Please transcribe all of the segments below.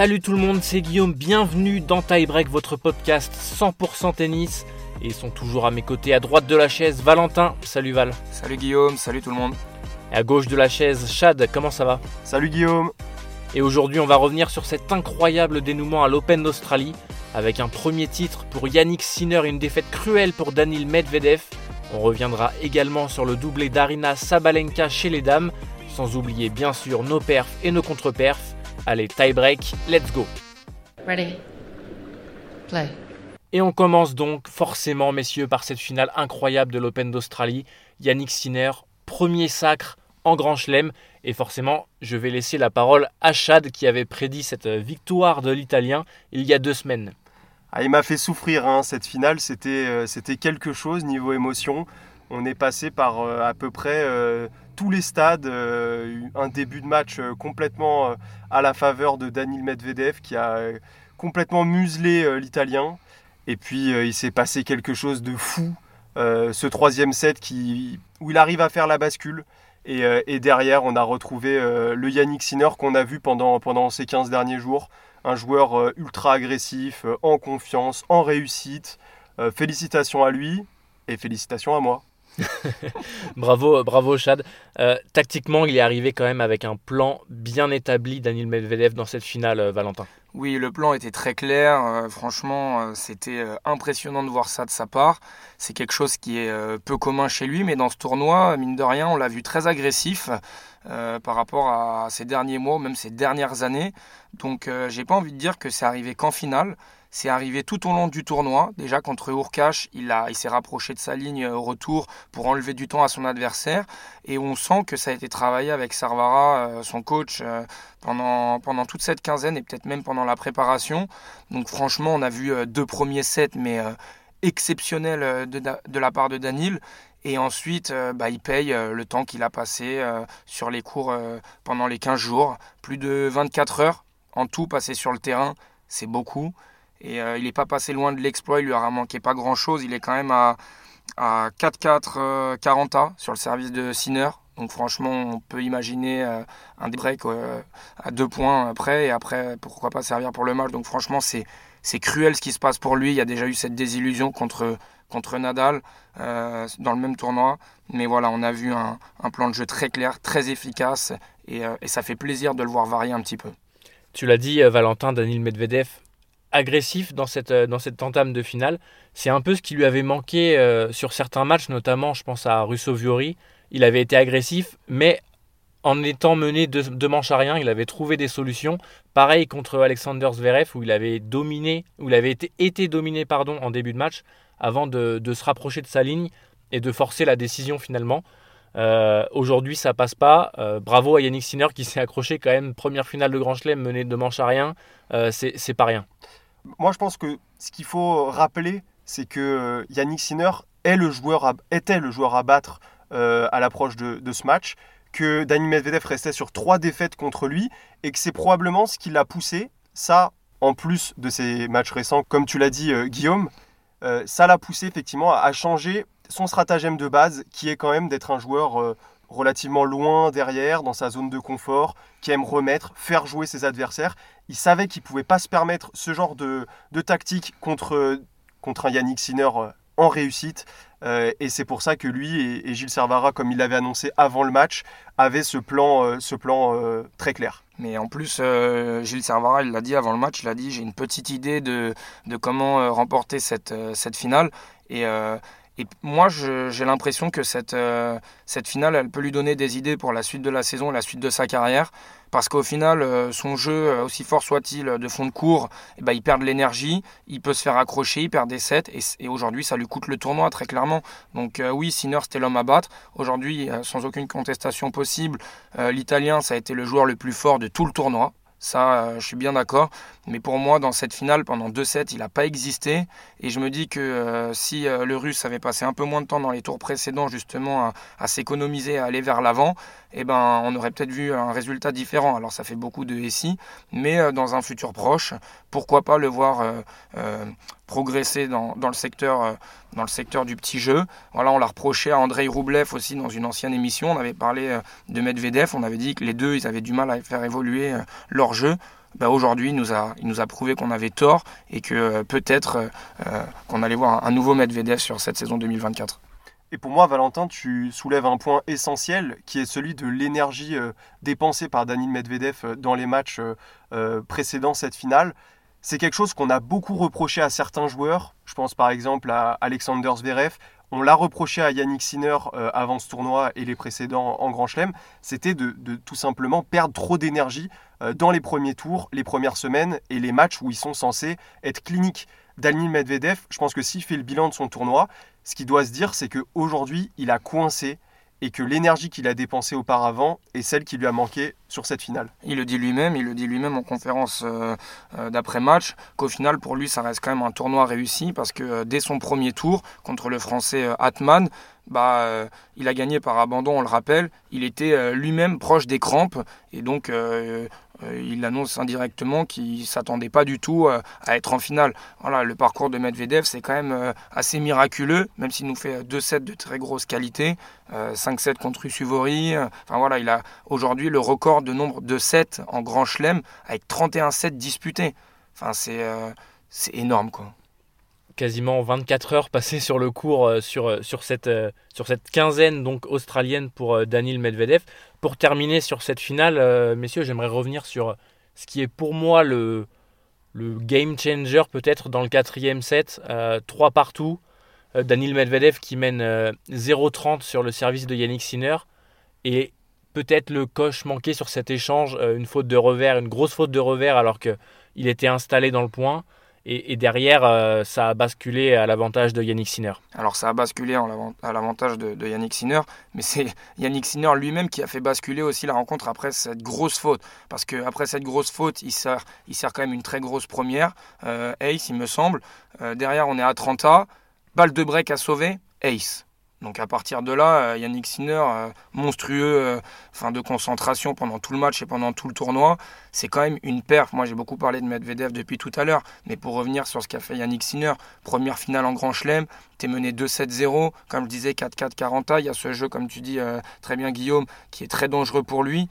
Salut tout le monde, c'est Guillaume, bienvenue dans Tie Break, votre podcast 100% tennis. Et ils sont toujours à mes côtés, à droite de la chaise, Valentin. Salut Val. Salut Guillaume, salut tout le monde. Et à gauche de la chaise, Chad, comment ça va? Salut Guillaume. Et aujourd'hui, on va revenir sur cet incroyable dénouement à l'Open d'Australie, avec un premier titre pour Yannick Sinner et une défaite cruelle pour Danil Medvedev. On reviendra également sur le doublé d'Arina Sabalenka chez les dames, sans oublier bien sûr nos perfs et nos contre-perfs. Allez, tie break, let's go. Ready? Play. Et on commence donc forcément, messieurs, par cette finale incroyable de l'Open d'Australie. Yannick Sinner, premier sacre en Grand Chelem. Et forcément, je vais laisser la parole à Chad qui avait prédit cette victoire de l'Italien il y a deux semaines. Ah, il m'a fait souffrir, hein. cette finale, c'était, euh, c'était quelque chose niveau émotion. On est passé par euh, à peu près euh, tous les stades, un début de match complètement à la faveur de Daniil Medvedev qui a complètement muselé l'Italien. Et puis il s'est passé quelque chose de fou, ce troisième set où il arrive à faire la bascule. Et, derrière, on a retrouvé le Yannick Sinner qu'on a vu pendant, pendant ces 15 derniers jours. Un joueur ultra agressif, en confiance, en réussite. félicitations à lui et félicitations à moi. bravo, bravo Chad. Euh, tactiquement, il est arrivé quand même avec un plan bien établi, Daniel Medvedev, dans cette finale, euh, Valentin. Oui, le plan était très clair. Euh, franchement, c'était impressionnant de voir ça de sa part. C'est quelque chose qui est peu commun chez lui, mais dans ce tournoi, mine de rien, on l'a vu très agressif par rapport à ces derniers mois, même ces dernières années. Donc, j'ai pas envie de dire que c'est arrivé qu'en finale. C'est arrivé tout au long du tournoi. Déjà contre Urkash, il, il s'est rapproché de sa ligne au retour pour enlever du temps à son adversaire. Et on sent que ça a été travaillé avec Sarvara, euh, son coach, euh, pendant, pendant toute cette quinzaine et peut-être même pendant la préparation. Donc franchement, on a vu euh, deux premiers sets, mais exceptionnels de, la part de Danil. Et ensuite, bah, il paye le temps qu'il a passé sur les cours pendant les 15 jours. Plus de 24 heures en tout passé sur le terrain, c'est beaucoup. Et euh, il n'est pas passé loin de l'exploit, il lui a manqué pas grand chose. Il est quand même à, à 4-4 40 sur le service de Sinner. Donc franchement, on peut imaginer euh, un break euh, à deux points après et après, pourquoi pas servir pour le match. Donc franchement, c'est, c'est cruel ce qui se passe pour lui. Il y a déjà eu cette désillusion contre, contre Nadal dans le même tournoi. Mais voilà, on a vu un, un plan de jeu très clair, très efficace et, et, ça fait plaisir de le voir varier un petit peu. Tu l'as dit, Valentin, Daniel Medvedev agressif dans cette, euh, dans cette entame de finale. C'est un peu ce qui lui avait manqué euh, sur certains matchs, notamment je pense à Russo Viori. Il avait été agressif, mais en étant mené de, de manche à rien, il avait trouvé des solutions. Pareil contre Alexander Zverev, où il avait dominé, où il avait été, dominé pardon, en début de match, avant de, de, se rapprocher de sa ligne et de forcer la décision finalement. Euh, Aujourd'hui, ça passe pas. bravo à Yannick Sinner qui s'est accroché quand même. Première finale de Grand Chelem menée de manche à rien. c'est pas rien. Moi, je pense que ce qu'il faut rappeler, c'est que euh, Yannick Sinner est le joueur était le joueur à battre euh, à l'approche de, ce match, que Dani Medvedev restait sur trois défaites contre lui, et que c'est probablement ce qui l'a poussé, ça, en plus de ses matchs récents, comme tu l'as dit, euh, Guillaume, ça l'a poussé effectivement à, changer son stratagème de base, qui est quand même d'être un joueur relativement loin derrière, dans sa zone de confort, qui aime remettre, faire jouer ses adversaires il savait qu'il ne pouvait pas se permettre ce genre de, tactique contre, contre un Yannick Sinner euh, en réussite. Euh, et c'est pour ça que lui et, Gilles Servara, comme il l'avait annoncé avant le match, avaient ce plan, euh, ce plan très clair. Mais en plus, Gilles Servara, il l'a dit avant le match, il a dit j'ai une petite idée de, de comment remporter cette, cette finale. Et, et moi, j'ai l'impression que cette, cette finale, elle peut lui donner des idées pour la suite de la saison, la suite de sa carrière parce qu'au final, euh, son jeu, euh, aussi fort soit-il de fond de cours, eh ben, il perd de l'énergie, il peut se faire accrocher, il perd des sets, et, aujourd'hui, ça lui coûte le tournoi, très clairement. Donc euh, oui, Sinner, c'était l'homme à battre. Aujourd'hui, sans aucune contestation possible, l'Italien, ça a été le joueur le plus fort de tout le tournoi. Ça, euh, je suis bien d'accord. Mais pour moi, dans cette finale, pendant deux sets, il n'a pas existé. Et je me dis que euh, si euh, le Russe avait passé un peu moins de temps dans les tours précédents, justement, à, s'économiser, à aller vers l'avant, eh ben, on aurait peut-être vu un résultat différent. Alors, ça fait beaucoup de SI. Mais dans un futur proche, pourquoi pas le voir progresser dans, dans, le secteur dans le secteur du petit jeu. Voilà, on l'a reproché à Andrei Roublev aussi dans une ancienne émission. On avait parlé euh, de Medvedev, on avait dit que les deux, ils avaient du mal à faire évoluer euh, leur jeu. Bah, aujourd'hui, il nous a, il nous a prouvé qu'on avait tort et que euh, peut-être qu'on allait voir un nouveau Medvedev sur cette saison 2024. Et pour moi, Valentin, tu soulèves un point essentiel qui est celui de l'énergie dépensée par Daniel Medvedev dans les matchs précédents cette finale. C'est quelque chose qu'on a beaucoup reproché à certains joueurs. Je pense par exemple à Alexander Zverev. On l'a reproché à Yannick Sinner euh, avant ce tournoi et les précédents en Grand Chelem. C'était de, tout simplement perdre trop d'énergie euh, dans les premiers tours, les premières semaines et les matchs où ils sont censés être cliniques. Daniel Medvedev, je pense que s'il fait le bilan de son tournoi, ce qu'il doit se dire, c'est qu'aujourd'hui, il a coincé et que l'énergie qu'il a dépensée auparavant est celle qui lui a manqué sur cette finale. Il le dit lui-même, il le dit lui-même en conférence euh, euh, d'après-match, qu'au final pour lui ça reste quand même un tournoi réussi parce que euh, dès son premier tour contre le français Atman, bah, il a gagné par abandon, on le rappelle, il était lui-même proche des crampes et donc il annonce indirectement qu'il ne s'attendait pas du tout euh, à être en finale. Voilà, le parcours de Medvedev, c'est quand même euh, assez miraculeux, même s'il nous fait deux sets de très grosse qualité, 5-7 contre Usuvori. Enfin voilà, il a aujourd'hui le record de nombre de sets en Grand Chelem avec 31 sets disputés. Enfin, c'est c'est énorme quoi quasiment 24 heures passées sur le cours sur, sur, cette, sur cette quinzaine donc australienne pour Daniel Medvedev. Pour terminer sur cette finale, euh, messieurs, j'aimerais revenir sur ce qui est pour moi le, le game changer peut-être dans le quatrième set. Euh, 3 partout. Euh, Daniel Medvedev qui mène 0-30 euh, sur le service de Yannick Sinner. Et peut-être le coche manqué sur cet échange, une faute de revers, une grosse faute de revers alors qu'il était installé dans le point. Et, derrière, euh, ça a basculé à l'avantage de Yannick Sinner. Alors ça a basculé à l'avantage de, Yannick Sinner, mais c'est Yannick Sinner lui-même qui a fait basculer aussi la rencontre après cette grosse faute. Parce qu'après cette grosse faute, il sert, il quand même une très grosse première. Euh, ace, il me semble. Euh, derrière, on est à 30 A. Balle de break à sauver. Ace. Donc à partir de là, euh, Yannick Sinner, euh, monstrueux euh, fin de concentration pendant tout le match et pendant tout le tournoi, c'est quand même une perf. Moi j'ai beaucoup parlé de Medvedev depuis tout à l'heure, mais pour revenir sur ce qu'a fait Yannick Sinner, première finale en Grand Chelem, t'es mené 2-7-0, comme je disais 4-4-40, il y a ce jeu comme tu dis très bien Guillaume, qui est très dangereux pour lui,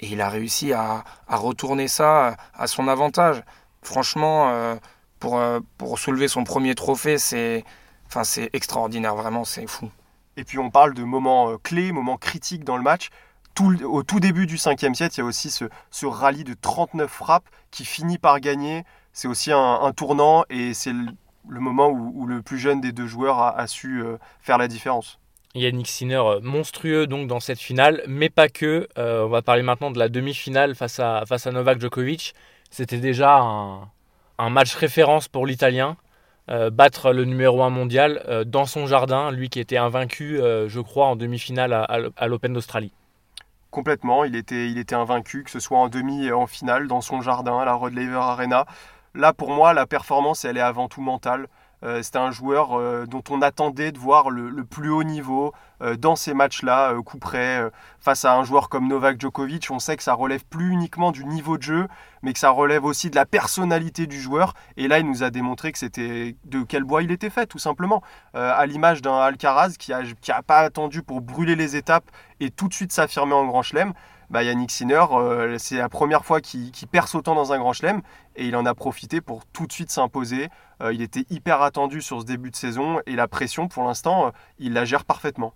et il a réussi à, retourner ça à son avantage. Franchement, pour, pour soulever son premier trophée, c'est Enfin, c'est extraordinaire, vraiment, c'est fou. Et puis on parle de moments euh, clés, moments critiques dans le match. Tout, au tout début du cinquième set, il y a aussi ce, ce rallye de 39 frappes qui finit par gagner. C'est aussi un, tournant et c'est le, moment où, le plus jeune des deux joueurs a, su euh, faire la différence. Yannick Sinner euh, monstrueux donc dans cette finale, mais pas que. on va parler maintenant de la demi-finale face à, face à Novak Djokovic. C'était déjà un, un match référence pour l'Italien. Euh, battre le numéro 1 mondial euh, dans son jardin, lui qui était invaincu, euh, je crois, en demi-finale à, l'Open d'Australie. Complètement, il était, invaincu, que ce soit en demi et en finale, dans son jardin, à la Rod Arena. Là, pour moi, la performance, elle est avant tout mentale. C'était un joueur dont on attendait de voir le, plus haut niveau dans ces matchs-là, coup près, face à un joueur comme Novak Djokovic. On sait que ça relève plus uniquement du niveau de jeu, mais que ça relève aussi de la personnalité du joueur. Et là, il nous a démontré que c'était de quel bois il était fait, tout simplement. à l'image d'un Alcaraz qui n'a a pas attendu pour brûler les étapes et tout de suite s'affirmer en Grand Chelem. Bah, Yannick Sinner, euh, c'est la première fois qu'il perce autant dans un grand chelem et il en a profité pour tout de suite s'imposer. Euh, il était hyper attendu sur ce début de saison et la pression, pour l'instant, euh, il la gère parfaitement.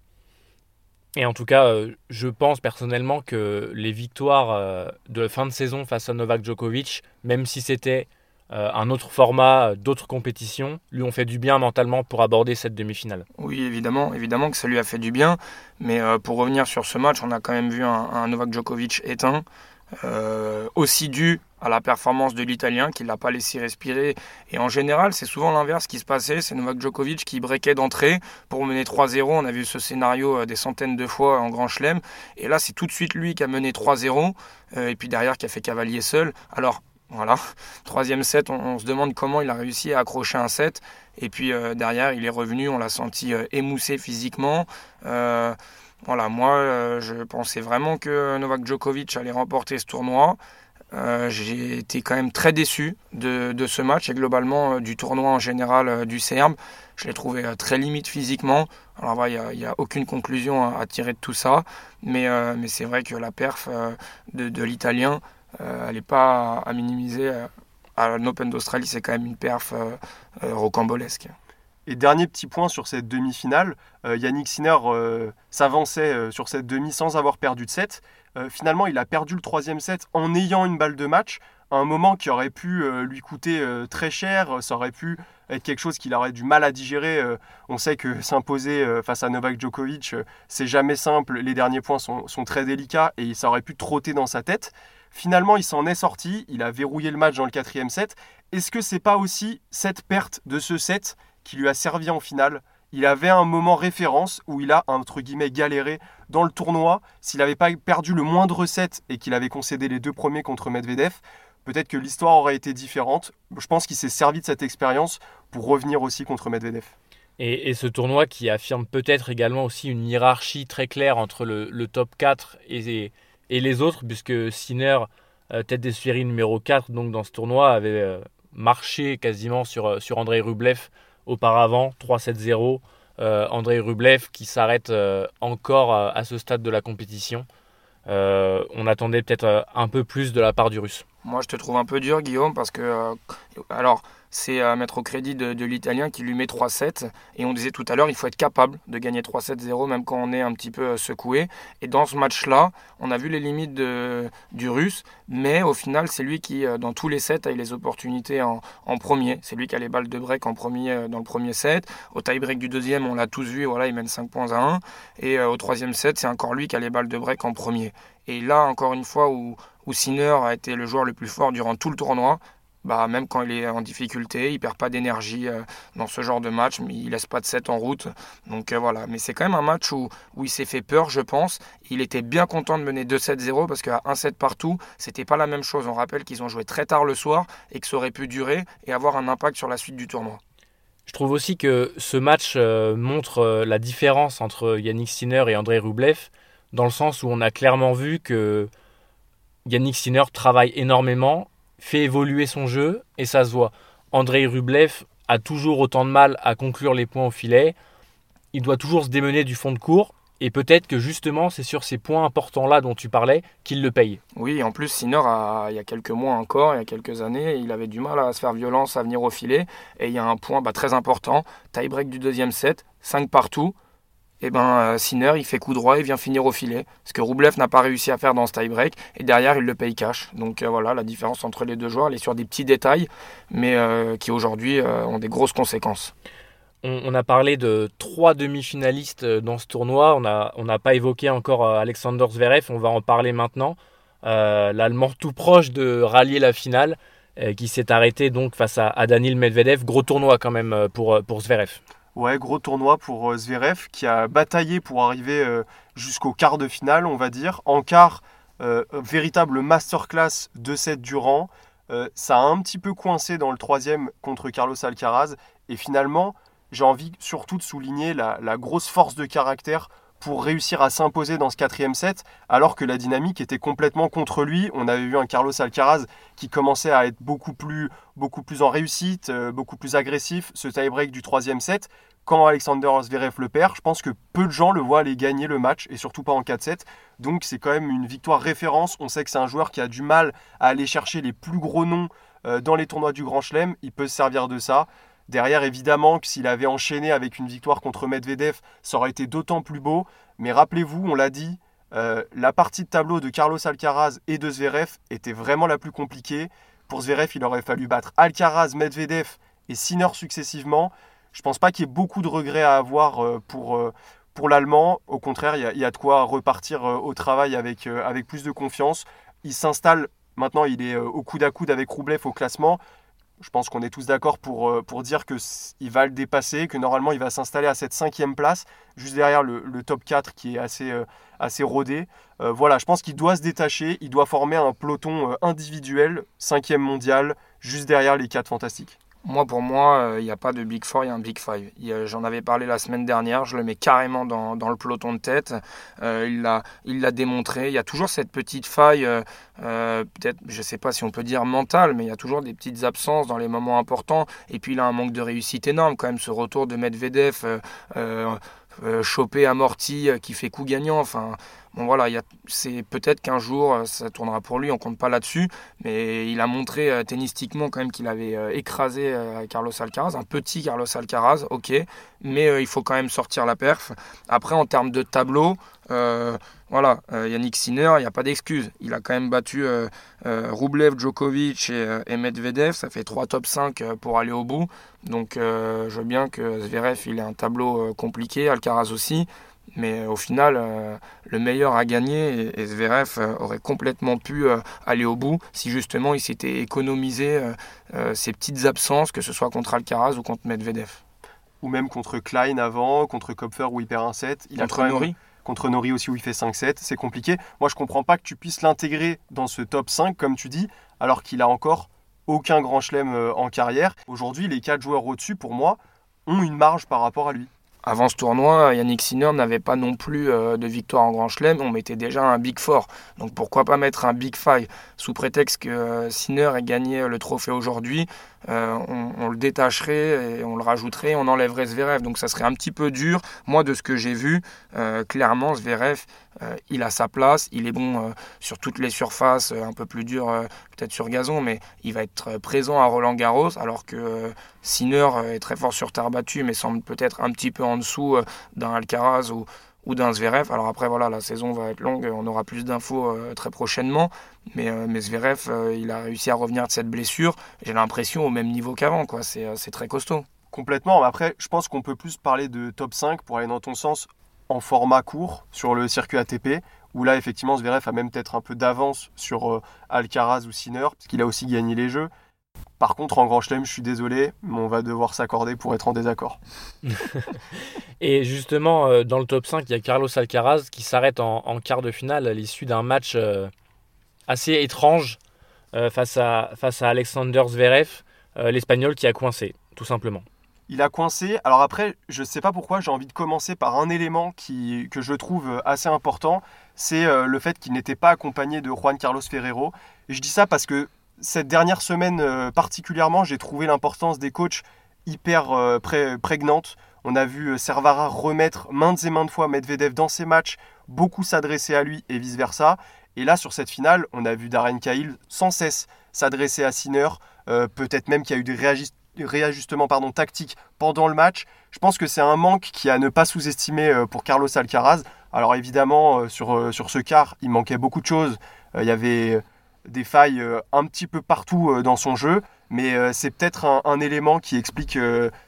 Et en tout cas, je pense personnellement que les victoires de fin de saison face à Novak Djokovic, même si c'était euh, un autre format, d'autres compétitions, lui ont fait du bien mentalement pour aborder cette demi-finale. Oui, évidemment, évidemment que ça lui a fait du bien. Mais euh, pour revenir sur ce match, on a quand même vu un, Novak Djokovic éteint, euh, aussi dû à la performance de l'Italien qui ne l'a pas laissé respirer. Et en général, c'est souvent l'inverse qui se passait. C'est Novak Djokovic qui breakait d'entrée pour mener 3-0. On a vu ce scénario des centaines de fois en Grand Chelem. Et là, c'est tout de suite lui qui a mené 3-0. et puis derrière, qui a fait cavalier seul. Alors, voilà. Troisième set, on, se demande comment il a réussi à accrocher un set. Et puis euh, derrière, il est revenu, on l'a senti euh, émoussé physiquement. Euh, voilà, moi, je pensais vraiment que Novak Djokovic allait remporter ce tournoi. J'ai été quand même très déçu de, ce match et globalement du tournoi en général du CERM. Je l'ai trouvé très limite physiquement. Alors il n'y a, aucune conclusion à, tirer de tout ça, mais, c'est vrai que la perf de, l'Italien, elle n'est pas à minimiser à l'Open d'Australie, c'est quand même une perf euh, euh, rocambolesque. Et dernier petit point sur cette demi-finale, euh, Yannick Sinner s'avançait sur cette demi sans avoir perdu de set. finalement, il a perdu le troisième set en ayant une balle de match, un moment qui aurait pu lui coûter très cher, ça aurait pu être quelque chose qu'il aurait du mal à digérer. on sait que s'imposer face à Novak Djokovic, c'est jamais simple, les derniers points sont, sont, très délicats et ça aurait pu trotter dans sa tête. Finalement, il s'en est sorti, il a verrouillé le match dans le quatrième set. Est-ce que c'est pas aussi cette perte de ce set qui lui a servi en finale? Il avait un moment référence où il a, entre guillemets, galéré dans le tournoi. S'il n'avait pas perdu le moindre set et qu'il avait concédé les deux premiers contre Medvedev, peut-être que l'histoire aurait été différente. Je pense qu'il s'est servi de cette expérience pour revenir aussi contre Medvedev. Et, ce tournoi qui affirme peut-être également aussi une hiérarchie très claire entre le, top 4 et, les autres, puisque Sinner, euh, tête des séries numéro 4 donc dans ce tournoi, avait euh, marché quasiment sur, euh, sur Andrei Rublev auparavant, 3-7-0. Andrei Rublev qui s'arrête encore à ce stade de la compétition. on attendait peut-être un peu plus de la part du russe. Moi, je te trouve un peu dur, Guillaume, parce que. alors, c'est à mettre au crédit de, l'Italien qui lui met 3-7. Et on disait tout à l'heure, il faut être capable de gagner 3-7-0 même quand on est un petit peu euh, secoué. Et dans ce match-là, on a vu les limites du Russe, mais au final, c'est lui qui, euh, dans tous les sets, a eu les opportunités en, premier. C'est lui qui a les balles de break en premier euh, dans le premier set. Au tie-break du deuxième, on l'a tous vu, voilà, il mène 5 points à 1. Et au troisième set, c'est encore lui qui a les balles de break en premier. Et là, encore une fois, où, où Sinner a été le joueur le plus fort durant tout le tournoi, bah, même quand il est en difficulté, il perd pas d'énergie euh, dans ce genre de match, mais il laisse pas de 7 en route. Donc euh, voilà, mais c'est quand même un match où, où il s'est fait peur, je pense. Il était bien content de mener 2-7-0 parce qu'à 1-7 partout, c'était pas la même chose. On rappelle qu'ils ont joué très tard le soir et que ça aurait pu durer et avoir un impact sur la suite du tournoi. Je trouve aussi que ce match euh, montre la différence entre Yannick Sinner et André Rublev, dans le sens où on a clairement vu que Yannick Sinner travaille énormément fait évoluer son jeu et ça se voit. Andrei Rublev a toujours autant de mal à conclure les points au filet. Il doit toujours se démener du fond de cours. Et peut-être que justement, c'est sur ces points importants-là dont tu parlais qu'il le paye. Oui, en plus, Sinner, il y a quelques mois encore, il y a quelques années, il avait du mal à se faire violence, à venir au filet. Et il y a un point bah, très important, tie-break du deuxième set, 5 partout eh ben euh, Sinner il fait coup droit et vient finir au filet. Ce que Roublev n'a pas réussi à faire dans ce tie-break. Et derrière il le paye cash. Donc euh, voilà la différence entre les deux joueurs. Elle est sur des petits détails, mais euh, qui aujourd'hui ont des grosses conséquences. On, a parlé de trois demi-finalistes dans ce tournoi. On n'a pas évoqué encore Alexander Zverev. On va en parler maintenant. L'Allemand tout proche de rallier la finale, qui s'est arrêté donc face à, à Daniil Medvedev. Gros tournoi quand même pour Zverev. Ouais, gros tournoi pour euh, Zverev qui a bataillé pour arriver euh, jusqu'au quart de finale, on va dire. En quart, euh, véritable masterclass de cette durant. ça a un petit peu coincé dans le troisième contre Carlos Alcaraz. Et finalement, j'ai envie surtout de souligner la grosse force de caractère pour réussir à s'imposer dans ce quatrième set, alors que la dynamique était complètement contre lui. On avait vu un Carlos Alcaraz qui commençait à être beaucoup plus, beaucoup plus en réussite, euh, beaucoup plus agressif. Ce tie-break du troisième set, quand Alexander Zverev le perd, je pense que peu de gens le voient aller gagner le match, et surtout pas en 4-7. Donc c'est quand même une victoire référence. On sait que c'est un joueur qui a du mal à aller chercher les plus gros noms euh, dans les tournois du Grand Chelem. Il peut se servir de ça. Derrière, évidemment, que s'il avait enchaîné avec une victoire contre Medvedev, ça aurait été d'autant plus beau. Mais rappelez-vous, on l'a dit, euh, la partie de tableau de Carlos Alcaraz et de Zverev était vraiment la plus compliquée. Pour Zverev, il aurait fallu battre Alcaraz, Medvedev et Sinner successivement. Je ne pense pas qu'il y ait beaucoup de regrets à avoir euh, pour, euh, pour l'Allemand. Au contraire, il y, a, de quoi repartir au travail avec, avec plus de confiance. Il s'installe, maintenant il est au coude à coude avec Roublev au classement je pense qu'on est tous d'accord pour, euh, pour dire qu'il va le dépasser, que normalement il va s'installer à cette cinquième place, juste derrière le, top 4 qui est assez, euh, assez rodé. Euh, voilà, je pense qu'il doit se détacher, il doit former un peloton individuel, cinquième mondial, juste derrière les quatre fantastiques. Moi, pour moi, il n'y a pas de Big Four, il y a un Big Five. J'en avais parlé la semaine dernière, je le mets carrément dans, le peloton de tête. il l'a il l'a démontré. Il y a toujours cette petite faille, peut-être, je ne sais pas si on peut dire mentale, mais il y a toujours des petites absences dans les moments importants. Et puis il a un manque de réussite énorme quand même, ce retour de Medvedev. Euh, choper amorti euh, qui fait coup gagnant. Enfin, bon voilà, c'est peut-être qu'un jour euh, ça tournera pour lui, on compte pas là-dessus, mais il a montré tennistiquement quand même qu'il avait écrasé Carlos Alcaraz, un petit Carlos Alcaraz, ok, mais il faut quand même sortir la perf. Après, en termes de tableau, voilà, Yannick Sinner, il n'y a pas d'excuse. Il a quand même battu euh, Djokovic et, Medvedev. Ça fait trois top 5 pour aller au bout. Donc je veux bien que Zverev il ait un tableau compliqué, Alcaraz aussi. Mais au final, le meilleur a gagné et, Zverev aurait complètement pu aller au bout si justement il s'était économisé ses petites absences, que ce soit contre Alcaraz ou contre Medvedev. Ou même contre Klein avant, contre Kopfer où il perd un set. Il contre a Nori contre Nori aussi où il fait 5-7, c'est compliqué. Moi je comprends pas que tu puisses l'intégrer dans ce top 5 comme tu dis, alors qu'il a encore aucun grand chelem euh, en carrière. Aujourd'hui, les quatre joueurs au-dessus, pour moi, ont une marge par rapport à lui. Avant ce tournoi, Yannick Sinner n'avait pas non plus euh, de victoire en Grand Chelem, on mettait déjà un Big Four. Donc pourquoi pas mettre un Big Five? Sous prétexte que euh, Sinner ait gagné le trophée aujourd'hui, euh, on, le détacherait on le rajouterait, on enlèverait Zverev. Donc ça serait un petit peu dur. Moi, de ce que j'ai vu, clairement, Zverev, il a sa place. Il est bon sur toutes les surfaces, un peu plus dur peut-être sur gazon, mais il va être présent à Roland Garros, alors que Sinner est très fort sur terre battue, mais semble peut-être un petit peu en dessous euh, d'un Alcaraz ou, d'un Zverev. Alors après, voilà, la saison va être longue, on aura plus d'infos euh, très prochainement. Mais, euh, mais Zverev, il a réussi à revenir de cette blessure. J'ai l'impression au même niveau qu'avant, quoi. C'est, très costaud. Complètement. Après, je pense qu'on peut plus parler de top 5 pour aller dans ton sens en format court sur le circuit ATP, où là, effectivement, Zverev a même peut-être un peu d'avance sur Alcaraz ou Sinner, parce qu'il a aussi gagné les jeux. Par contre, en Grand Chelem, je suis désolé, mais on va devoir s'accorder pour être en désaccord. et justement, euh, dans le top 5, il y a Carlos Alcaraz qui s'arrête en, quart de finale à l'issue d'un match euh, assez étrange euh, face, à, face à Alexander Zverev, l'Espagnol qui a coincé, tout simplement. Il a coincé. Alors après, je ne sais pas pourquoi, j'ai envie de commencer par un élément qui, que je trouve assez important. C'est le fait qu'il n'était pas accompagné de Juan Carlos Ferrero. Et je dis ça parce que cette dernière semaine euh, particulièrement, j'ai trouvé l'importance des coachs hyper euh, prégnante. On a vu euh, Servara remettre maintes et maintes fois Medvedev dans ses matchs, beaucoup s'adresser à lui et vice-versa. Et là, sur cette finale, on a vu Darren Cahill sans cesse s'adresser à Sinner. Peut-être même qu'il y a eu des réajustements pardon, tactiques pendant le match. Je pense que c'est un manque qui a ne pas sous-estimer pour Carlos Alcaraz. Alors évidemment, sur, sur ce quart, il manquait beaucoup de choses. Il y avait des failles euh, un petit peu partout euh, dans son jeu, mais euh, c'est peut-être un, élément qui explique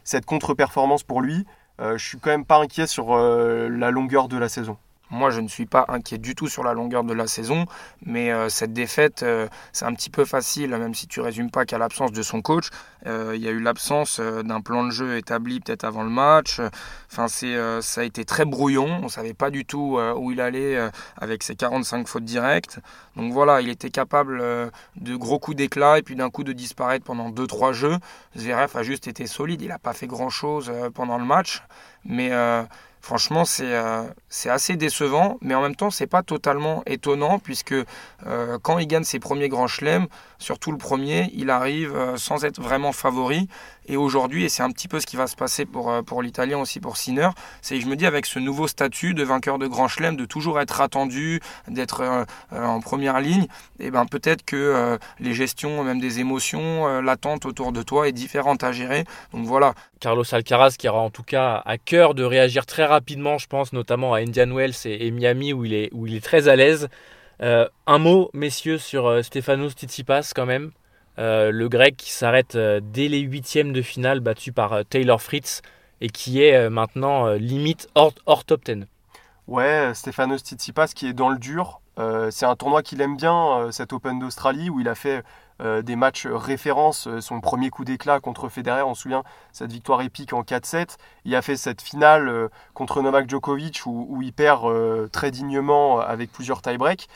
cette contre-performance pour lui. je suis quand même pas inquiet sur la longueur de la saison. Moi, je ne suis pas inquiet du tout sur la longueur de la saison, mais euh, cette défaite, euh, c'est un petit peu facile, même si tu résumes pas qu'à l'absence de son coach. Euh, il y a eu l'absence d'un plan de jeu établi peut-être avant le match. Enfin, c'est, ça a été très brouillon. On savait pas du tout où il allait avec ses 45 fautes directes. Donc voilà, il était capable de gros coups d'éclat et puis d'un coup de disparaître pendant 2-3 jeux. Zverev a juste été solide. Il n'a pas fait grand-chose pendant le match, mais Franchement, euh, c'est assez décevant, mais en même temps, c'est pas totalement étonnant puisque euh, quand il gagne ses premiers grands chelems, surtout le premier, il arrive euh, sans être vraiment favori. Et aujourd'hui, et c'est un petit peu ce qui va se passer pour, pour l'Italien aussi, pour Sinner, c'est que je me dis avec ce nouveau statut de vainqueur de grand chelem, de toujours être attendu, d'être en première ligne, et eh ben peut-être que les gestions, même des émotions, l'attente autour de toi est différente à gérer. Donc voilà. Carlos Alcaraz qui aura en tout cas à cœur de réagir très rapidement, je pense notamment à Indian Wells et, Miami où il est, où il est très à l'aise. Euh, un mot, messieurs, sur euh, Stefanos Tsitsipas quand même. Euh, le grec qui s'arrête dès les huitièmes de finale battu par Taylor Fritz et qui est maintenant limite hors, hors, top 10. Ouais, Stefanos Tsitsipas qui est dans le dur. c'est un tournoi qu'il aime bien, cet Open d'Australie, où il a fait euh, des matchs référence. Euh, son premier coup d'éclat contre Federer, on se souvient, cette victoire épique en 4-7. Il a fait cette finale euh, contre Novak Djokovic où, il perd très dignement avec plusieurs tie-breaks.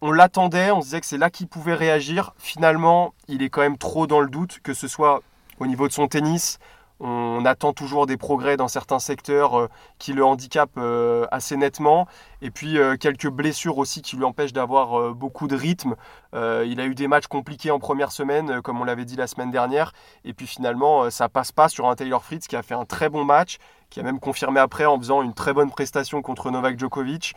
On l'attendait, on se disait que c'est là qu'il pouvait réagir. Finalement, il est quand même trop dans le doute, que ce soit au niveau de son tennis. On attend toujours des progrès dans certains secteurs euh, qui le handicapent euh, assez nettement. Et puis euh, quelques blessures aussi qui lui empêchent d'avoir beaucoup de rythme. il a eu des matchs compliqués en première semaine, comme on l'avait dit la semaine dernière. Et puis finalement, ça passe pas sur un Taylor Fritz qui a fait un très bon match, qui a même confirmé après en faisant une très bonne prestation contre Novak Djokovic.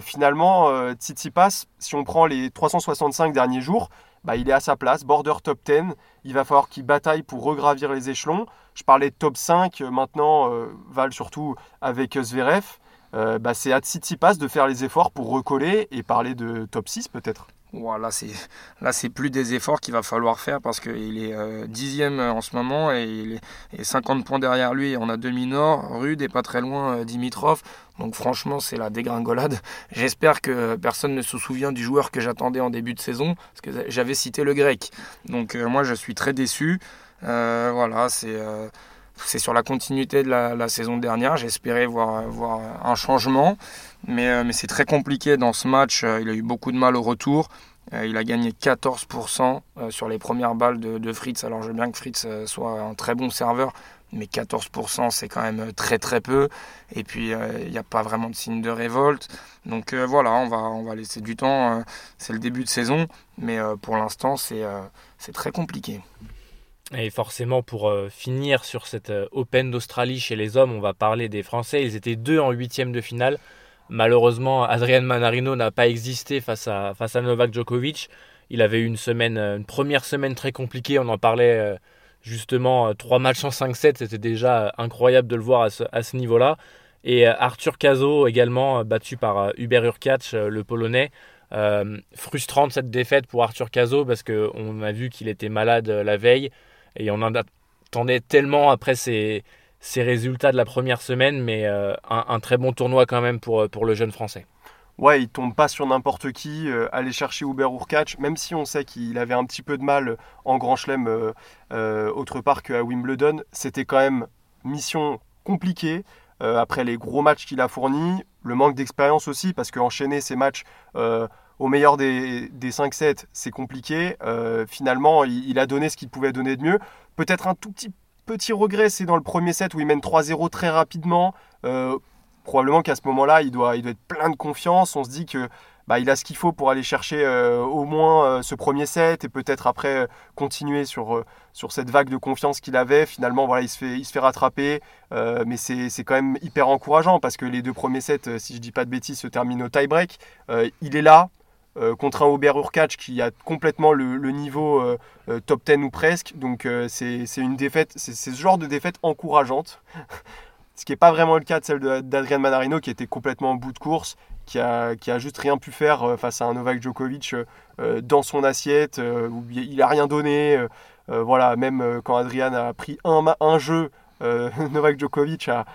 finalement, Tsitsipas, si on prend les 365 derniers jours, bah, il est à sa place, border top 10. Il va falloir qu'il bataille pour regravir les échelons. Je parlais de top 5, euh, maintenant, euh, Val surtout avec Zverev. Euh, bah, c'est à Tsitsipas de faire les efforts pour recoller et parler de top 6 peut-être. Voilà, c'est là c'est plus des efforts qu'il va falloir faire parce qu'il est dixième en ce moment et il est 50 points derrière lui. On a demi-nord, Rude et pas très loin Dimitrov. Donc franchement c'est la dégringolade. J'espère que personne ne se souvient du joueur que j'attendais en début de saison parce que j'avais cité le grec. Donc moi je suis très déçu. Euh, voilà, c'est euh, sur la continuité de la, saison dernière. J'espérais voir un changement, mais, euh, mais c'est très compliqué dans ce match. Il a eu beaucoup de mal au retour. Il a gagné 14% sur les premières balles de, Fritz. Alors je veux bien que Fritz soit un très bon serveur, mais 14% c'est quand même très très peu. Et puis il n'y a pas vraiment de signe de révolte. Donc voilà, on va, on va laisser du temps. c'est le début de saison, mais pour l'instant c'est très compliqué. Et forcément, pour euh, finir sur cette euh, Open d'Australie chez les hommes, on va parler des Français. Ils étaient deux en huitième de finale. Malheureusement, Adrian Manarino n'a pas existé face à, Novak Djokovic. Il avait eu une, semaine, euh, une première semaine très compliquée. On en parlait justement. Trois matchs en 5-7, c'était déjà incroyable de le voir à ce, niveau-là. Et Arthur Cazot également, battu par Hubert Urkacz, le Polonais. frustrante cette défaite pour Arthur Cazot parce qu'on a vu qu'il était malade la veille. Et on en attendait tellement après ces, ces résultats de la première semaine, mais euh, un, très bon tournoi quand même pour, pour le jeune Français. Ouais, il tombe pas sur n'importe qui. Euh, aller chercher Uber Urkach, même si on sait qu'il avait un petit peu de mal en Grand Chelem euh, autre part qu'à Wimbledon, c'était quand même mission compliquée. après les gros matchs qu'il a fournis, le manque d'expérience aussi, parce qu'enchaîner ces matchs au meilleur des, des 5-7, c'est compliqué. Euh, finalement, il, a donné ce qu'il pouvait donner de mieux. Peut-être un tout petit, petit regret, c'est dans le premier set où il mène 3-0 très rapidement. Euh, probablement qu'à ce moment-là, il doit, il doit être plein de confiance. On se dit que bah, il a ce qu'il faut pour aller chercher euh, au moins ce premier set et peut-être après continuer sur, sur cette vague de confiance qu'il avait. Finalement, voilà, il se fait, il se fait rattraper, mais c'est quand même hyper encourageant parce que les deux premiers sets, si je dis pas de bêtises, se terminent au tie-break. il est là, euh, contre un Aubert Urkach qui a complètement le, niveau euh, euh, top 10 ou presque. Donc c'est une défaite, c'est ce genre de défaite encourageante. ce qui n'est pas vraiment le cas de celle d'Adrian Manarino qui était complètement en bout de course, qui a, qui a juste rien pu faire face à un Novak Djokovic dans son assiette, où il n'a rien donné. voilà, même quand Adrian a pris un, un jeu, Novak Djokovic a,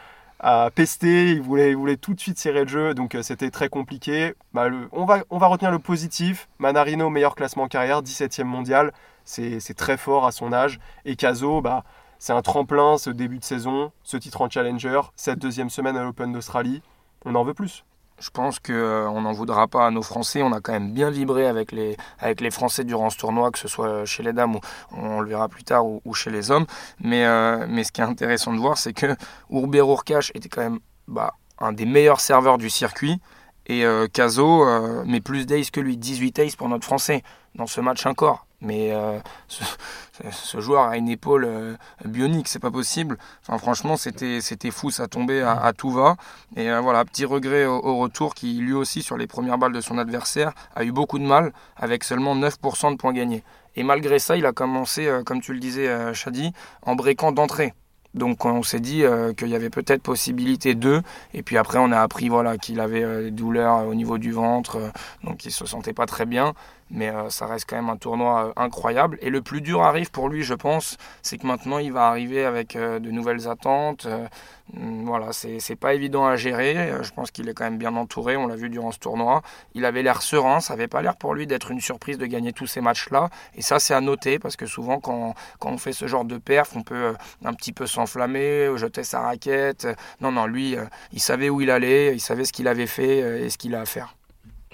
à pester, il voulait, tout de suite serrer le jeu, donc euh, c'était très compliqué. Bah, on, va, on va retenir le positif. Manarino, meilleur classement en carrière, 17e mondial, c'est très fort à son âge. Et Caso, bah, c'est un tremplin ce début de saison, ce titre en challenger, cette deuxième semaine à l'Open d'Australie. On en veut plus je pense qu'on euh, n'en voudra pas à nos Français. On a quand même bien vibré avec les, Français durant ce tournoi, que ce soit chez les dames, ou on le verra plus tard, ou, chez les hommes. Mais, euh, mais ce qui est intéressant de voir, c'est que Urber Urkash était quand même bah, un des meilleurs serveurs du circuit. Et euh, Caso met plus d'ace que lui, 18 ace pour notre Français dans ce match encore. Mais euh, ce, joueur a une épaule euh, bionique, c'est pas possible. Enfin, franchement, c'était, fou, ça tombait à, tout va. Et euh, voilà, petit regret au, retour qui, lui aussi, sur les premières balles de son adversaire, a eu beaucoup de mal avec seulement 9% de points gagnés. Et malgré ça, il a commencé, comme tu le disais, Shadi, en breakant d'entrée. Donc on s'est dit qu'il y avait peut-être possibilité d'eux. Et puis après on a appris voilà qu'il avait des douleurs au niveau du ventre, donc il se sentait pas très bien. Mais euh, ça reste quand même un tournoi euh, incroyable. Et le plus dur arrive pour lui, je pense, c'est que maintenant il va arriver avec euh, de nouvelles attentes. Mm, voilà, c'est pas évident à gérer. Je pense qu'il est quand même bien entouré. On l'a vu durant ce tournoi. Il avait l'air serein. Ça n'avait pas l'air pour lui d'être une surprise de gagner tous ces matchs-là. Et ça, c'est à noter parce que souvent, quand, quand, on fait ce genre de perf, on peut un petit peu s'enflammer, jeter sa raquette. Non, non, lui, il savait où il allait, il savait ce qu'il avait fait et ce qu'il a à faire.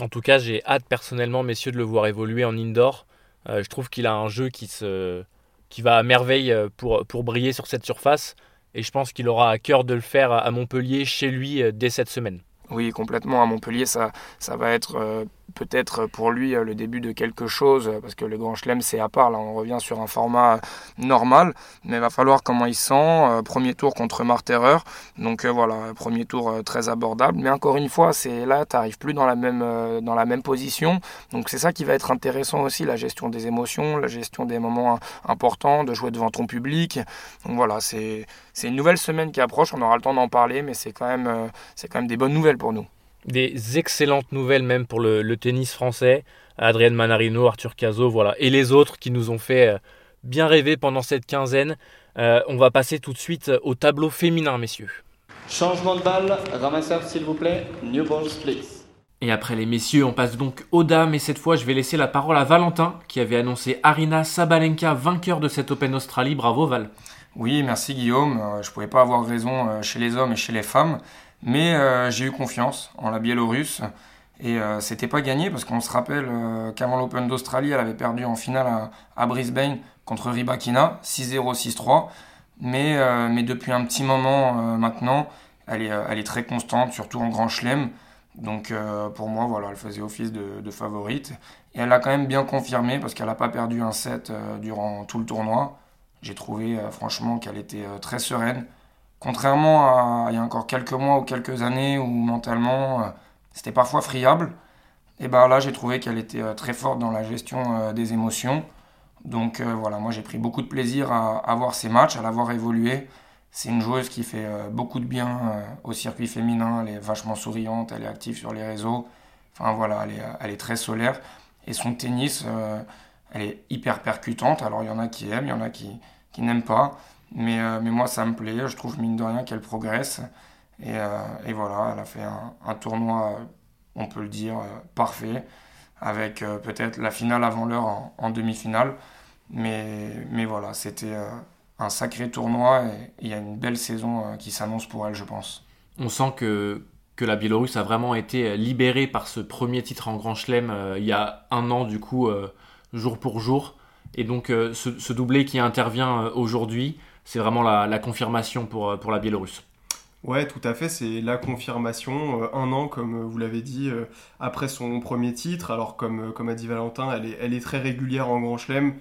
En tout cas, j'ai hâte personnellement, messieurs, de le voir évoluer en indoor. Euh, je trouve qu'il a un jeu qui va à merveille pour, pour briller sur cette surface. Et je pense qu'il aura à cœur de le faire à Montpellier, chez lui, dès cette semaine. Oui, complètement. À Montpellier, ça, ça va être peut-être pour lui euh, le début de quelque chose, euh, parce que le Grand Chelem c'est à part, là on revient sur un format normal, mais il va falloir comment il sent, euh, premier tour contre Marterreur, donc voilà, premier tour très abordable, mais encore une fois, c'est là, tu n'arrives plus dans la, même, dans la même position, donc c'est ça qui va être intéressant aussi, la gestion des émotions, la gestion des moments importants, de jouer devant ton public, donc voilà, c'est une nouvelle semaine qui approche, on aura le temps d'en parler, mais c'est quand, quand même des bonnes nouvelles pour nous des excellentes nouvelles même pour le, tennis français. Adrien Manarino, Arthur Cazot, voilà. Et les autres qui nous ont fait euh, bien rêver pendant cette quinzaine. Euh, on va passer tout de suite au tableau féminin, messieurs. Changement de balle, ramasseur s'il vous plaît, new balls please. Et après les messieurs, on passe donc aux dames et cette fois je vais laisser la parole à Valentin qui avait annoncé Arina Sabalenka vainqueur de cette Open Australie. Bravo Val. Oui, merci Guillaume. Euh, je ne pouvais pas avoir raison chez les hommes et chez les femmes. Mais euh, j'ai eu confiance en la Biélorusse. Et euh, c'était pas gagné parce qu'on se rappelle euh, qu'avant l'Open d'Australie, elle avait perdu en finale à, Brisbane contre Ribakina, 6-0, 6-3. Mais, mais depuis un petit moment maintenant, elle est, elle est très constante, surtout en grand chelem. Donc pour moi, voilà, elle faisait office de, de, favorite. Et elle a quand même bien confirmé parce qu'elle n'a pas perdu un set durant tout le tournoi. J'ai trouvé franchement qu'elle était très sereine, Contrairement à il y a encore quelques mois ou quelques années où mentalement euh, c'était parfois friable, et ben là j'ai trouvé qu'elle était euh, très forte dans la gestion euh, des émotions. Donc voilà, moi j'ai pris beaucoup de plaisir à, voir ces matchs, à la voir évoluer. C'est une joueuse qui fait beaucoup de bien au circuit féminin, elle est vachement souriante, elle est active sur les réseaux. Enfin voilà, elle est, elle est très solaire. Et son tennis, elle est hyper percutante. Alors il y en a qui aiment, il y en a qui, qui n'aiment pas. Mais, euh, mais moi, ça me plaît. Je trouve, mine de rien, qu'elle progresse. Et, euh, voilà, elle a fait un, tournoi, on peut le dire, euh, parfait, avec peut-être la finale avant l'heure en, demi-finale. Mais, mais voilà, c'était un sacré tournoi et il y a une belle saison qui s'annonce pour elle, je pense. On sent que, que la Biélorusse a vraiment été libérée par ce premier titre en Grand Chelem il y a un an, du coup, jour pour jour. Et donc, ce, doublé qui intervient aujourd'hui, c'est vraiment la, confirmation pour, euh, pour la Biélorusse. Ouais, tout à fait, c'est la confirmation. Euh, un an, comme euh, vous l'avez dit, après son premier titre. Alors, comme, comme a dit Valentin, elle est, elle est très régulière en Grand Chelem,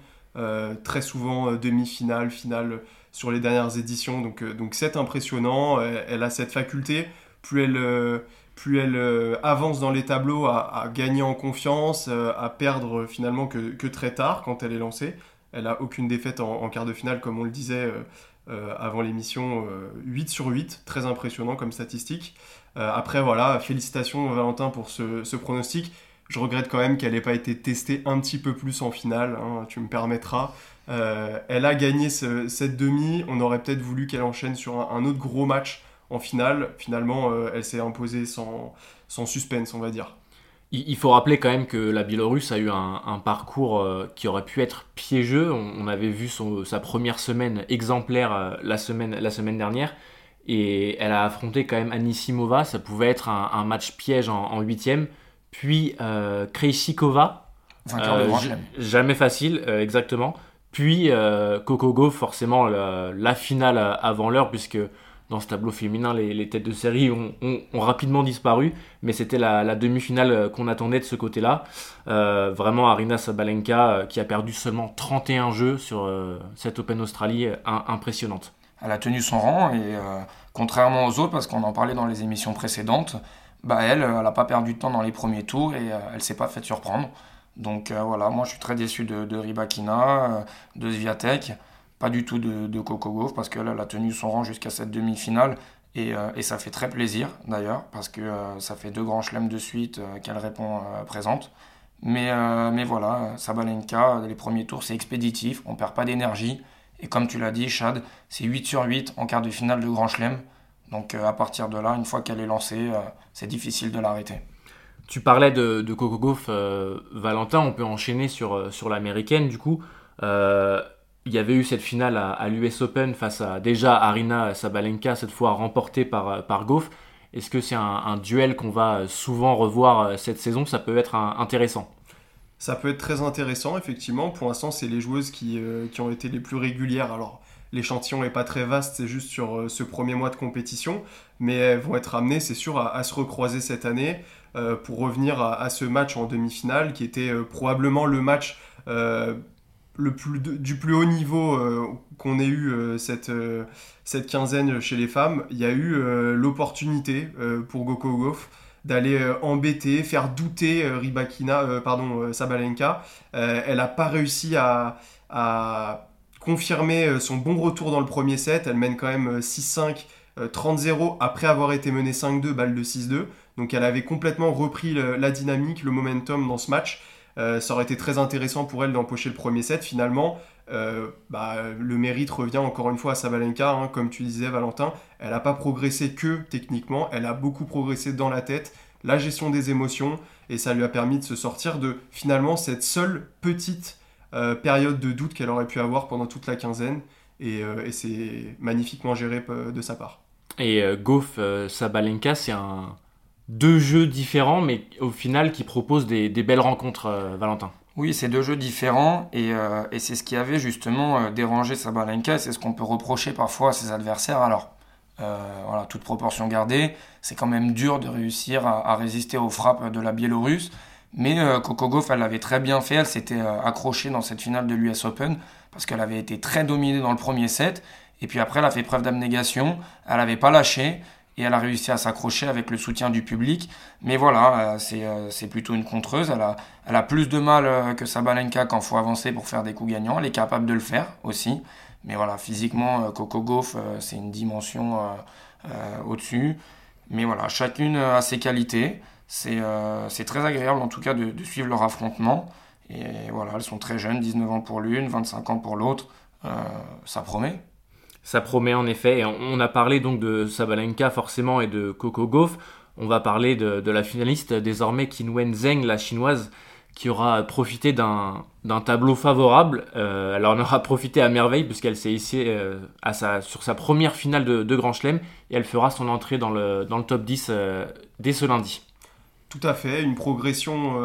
très souvent demi-finale, finale sur les dernières éditions. Donc, c'est impressionnant. Elle, a cette faculté. Plus elle, plus elle avance dans les tableaux, à, gagner en confiance, à perdre finalement que, que, très tard quand elle est lancée. Elle a aucune défaite en, quart de finale, comme on le disait euh, euh, avant l'émission. 8 euh, sur 8, très impressionnant comme statistique. après, voilà, félicitations Valentin pour ce, pronostic. Je regrette quand même qu'elle n'ait pas été testée un petit peu plus en finale, hein, tu me permettras. elle a gagné cette demi, on aurait peut-être voulu qu'elle enchaîne sur un, autre gros match en finale. Finalement, elle s'est imposée sans, sans suspense, on va dire. Il faut rappeler quand même que la Biélorusse a eu un, parcours euh, qui aurait pu être piégeux. On, avait vu sa première semaine exemplaire euh, la, semaine, la semaine dernière. Et elle a affronté quand même Anisimova. Ça pouvait être un, match piège en huitième. Puis euh, Krejcikova. Euh, jamais facile, exactement. Puis Coco forcément la, la finale avant l'heure, puisque dans ce tableau féminin, les, têtes de série ont, rapidement disparu, mais c'était la, demi-finale euh, qu'on attendait de ce côté-là. Euh, vraiment, Arina Sabalenka, euh, qui a perdu seulement 31 jeux sur cette Open Australie, impressionnante. Elle a tenu son rang, et contrairement aux autres, parce qu'on en parlait dans les émissions précédentes, bah elle, elle n'a pas perdu de temps dans les premiers tours et elle s'est pas fait surprendre. Donc voilà, moi je suis très déçu de, de Ribakina, de Zviatek pas du tout de, Coco parce qu'elle a tenu son rang jusqu'à cette demi-finale et, euh, et, ça fait très plaisir d'ailleurs parce que euh, ça fait deux grands chelems de suite euh, qu'elle répond présente. Mais, mais voilà, Sabalenka, les premiers tours c'est expéditif, on perd pas d'énergie et comme tu l'as dit Chad, c'est 8 sur 8 en quart de finale de grand chelem. Donc à partir de là, une fois qu'elle est lancée, c'est difficile de l'arrêter. Tu parlais de, Coco Gauff, Valentin, on peut enchaîner sur l'américaine du coup il y avait eu cette finale à, l'US Open face à déjà Arina Sabalenka, cette fois remportée par, par Goff. Est-ce que c'est un, duel qu'on va souvent revoir euh, cette saison? Ça peut être intéressant. Ça peut être très intéressant, effectivement. Pour l'instant, c'est les joueuses qui, qui ont été les plus régulières. Alors, l'échantillon n'est pas très vaste, c'est juste sur ce premier mois de compétition, mais elles vont être amenées, c'est sûr, à, se recroiser cette année pour revenir à, ce match en demi-finale, qui était probablement le match du plus haut niveau euh, qu'on ait eu euh, cette, euh, cette quinzaine chez les femmes, il y a eu l'opportunité pour Goko Goff d'aller embêter, faire douter pardon, Sabalenka. elle n'a pas réussi à, confirmer son bon retour dans le premier set. Elle mène quand même 6-5, 30-0 après avoir été menée 5-2, balle de 6-2. Donc elle avait complètement repris la dynamique, le momentum dans ce match. Euh, ça aurait été très intéressant pour elle d'empocher le premier set. Finalement, euh, bah, le mérite revient encore une fois à Sabalenka. Hein, comme tu disais, Valentin, elle n'a pas progressé que techniquement, elle a beaucoup progressé dans la tête, la gestion des émotions, et ça lui a permis de se sortir de finalement cette seule petite euh, période de doute qu'elle aurait pu avoir pendant toute la quinzaine. Et, et c'est magnifiquement géré de sa part. Et Goff Sabalenka, c'est un deux jeux différents, mais au final qui proposent des, belles rencontres, euh, Valentin. Oui, c'est deux jeux différents et, euh, c'est ce qui avait justement euh, dérangé Sabalenka, c'est ce qu'on peut reprocher parfois à ses adversaires. Alors, voilà, toute proportion gardée, c'est quand même dur de réussir à, résister aux frappes de la Biélorusse. Mais Coco Gauff, elle l'avait très bien fait, elle s'était accrochée dans cette finale de l'US Open parce qu'elle avait été très dominée dans le premier set. Et puis après, elle a fait preuve d'abnégation, elle n'avait pas lâché et elle a réussi à s'accrocher avec le soutien du public. Mais voilà, euh, euh, c'est plutôt une contreuse. Elle a, elle a plus de mal euh, que Sabalenka quand faut avancer pour faire des coups gagnants. Elle est capable de le faire aussi. Mais voilà, physiquement, Coco Gauff, c'est une dimension au-dessus. Mais voilà, chacune a ses qualités. C'est très agréable en tout cas de, suivre leur affrontement. Et voilà, elles sont très jeunes, 19 ans pour l'une, 25 ans pour l'autre. ça promet. Ça promet en effet. on a parlé donc de Sabalenka forcément et de Coco Gauff. On va parler de, la finaliste désormais Qinwen Zheng, la chinoise, qui aura profité d'un tableau favorable. Euh, elle en aura profité à merveille puisqu'elle s'est ici euh, sur sa première finale de, Grand Chelem et elle fera son entrée dans le, top 10 euh, dès ce lundi. Tout à fait, une progression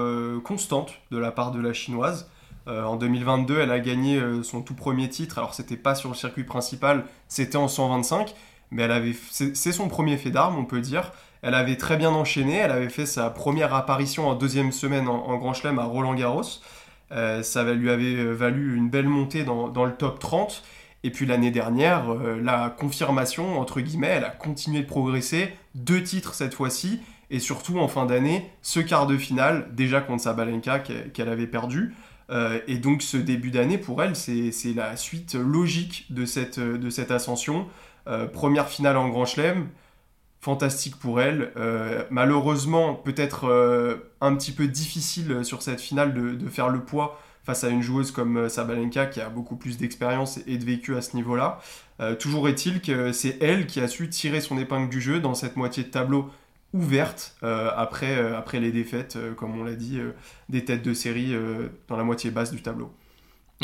constante de la part de la chinoise. Euh, en 2022, elle a gagné euh, son tout premier titre. Alors, c'était pas sur le circuit principal, c'était en 125, mais c'est son premier fait d'armes, on peut dire. Elle avait très bien enchaîné. Elle avait fait sa première apparition en deuxième semaine en, Grand Chelem à Roland Garros. Euh, ça lui avait valu une belle montée dans, dans le top 30. Et puis l'année dernière, la confirmation, entre guillemets, elle a continué de progresser. Deux titres cette fois-ci. Et surtout en fin d'année, ce quart de finale, déjà contre Sabalenka qu'elle avait perdu. Euh, et donc ce début d'année, pour elle, c'est la suite logique de cette, ascension. Euh, première finale en Grand Chelem, fantastique pour elle. Euh, malheureusement, peut-être un petit peu difficile sur cette finale de, faire le poids face à une joueuse comme Sabalenka qui a beaucoup plus d'expérience et de vécu à ce niveau-là. toujours est-il que c'est elle qui a su tirer son épingle du jeu dans cette moitié de tableau ouverte euh, après, euh, après les défaites, euh, comme on l'a dit, des têtes de série dans la moitié basse du tableau.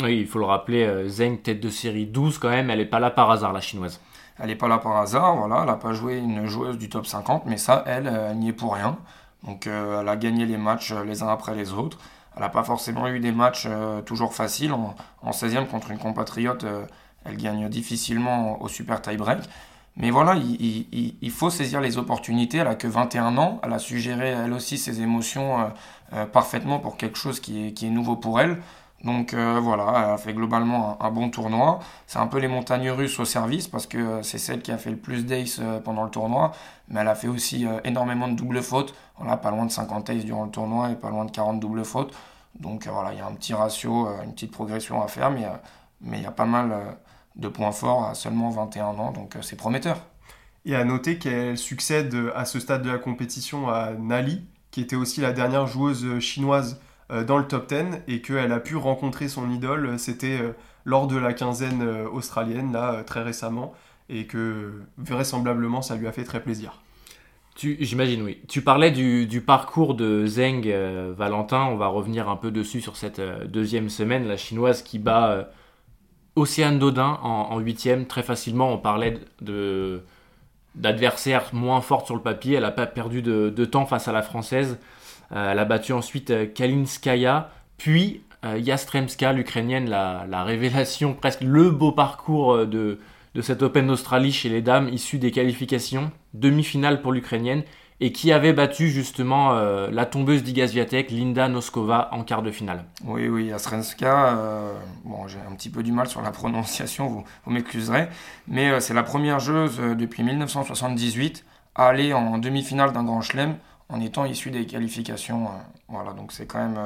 Oui, il faut le rappeler, Zeng, tête de série 12 quand même, elle n'est pas là par hasard, la chinoise. Elle n'est pas là par hasard, voilà, elle n'a pas joué une joueuse du top 50, mais ça, elle, elle n'y est pour rien. Donc elle a gagné les matchs les uns après les autres. Elle n'a pas forcément eu des matchs toujours faciles. En, en, 16e contre une compatriote, elle gagne difficilement au super tie-break. Mais voilà, il, faut saisir les opportunités. Elle a que 21 ans. Elle a su gérer elle aussi ses émotions euh, euh, parfaitement pour quelque chose qui est, nouveau pour elle. Donc euh, voilà, elle a fait globalement un, bon tournoi. C'est un peu les montagnes russes au service parce que c'est celle qui a fait le plus d'ace pendant le tournoi. Mais elle a fait aussi énormément de doubles fautes. Pas loin de 50 aces durant le tournoi et pas loin de 40 doubles fautes. Donc voilà, il y a un petit ratio, une petite progression à faire, mais mais il y a pas mal de points forts à seulement 21 ans, donc euh, c'est prometteur. Et à noter qu'elle succède à ce stade de la compétition à Nali, qui était aussi la dernière joueuse chinoise euh, dans le top 10 et qu'elle a pu rencontrer son idole, c'était euh, lors de la quinzaine australienne, là, très récemment, et que vraisemblablement ça lui a fait très plaisir. J'imagine, oui. Tu parlais du, parcours de Zheng Valentin, on va revenir un peu dessus sur cette deuxième semaine, la chinoise qui bat Océane Dodin en huitième, très facilement. On parlait d'adversaires moins fortes sur le papier. Elle n'a pas perdu de, temps face à la française. Euh, elle a battu ensuite euh, Kalinskaya, Puis Yastremska, l'Ukrainienne, la, la, révélation, presque le beau parcours de, de cette Open d'Australie chez les dames, issue des qualifications, demi-finale pour l'Ukrainienne, et qui avait battu justement euh, la tombeuse d'Igazviatek, Linda Noskova, en quart de finale. Oui, oui, Astrenska, euh, bon, j'ai un petit peu du mal sur la prononciation, vous, m'excuserez, mais euh, c'est la première joueuse depuis 1978 à aller en demi-finale d'un Grand Chelem en étant issue des qualifications. voilà, donc c'est quand même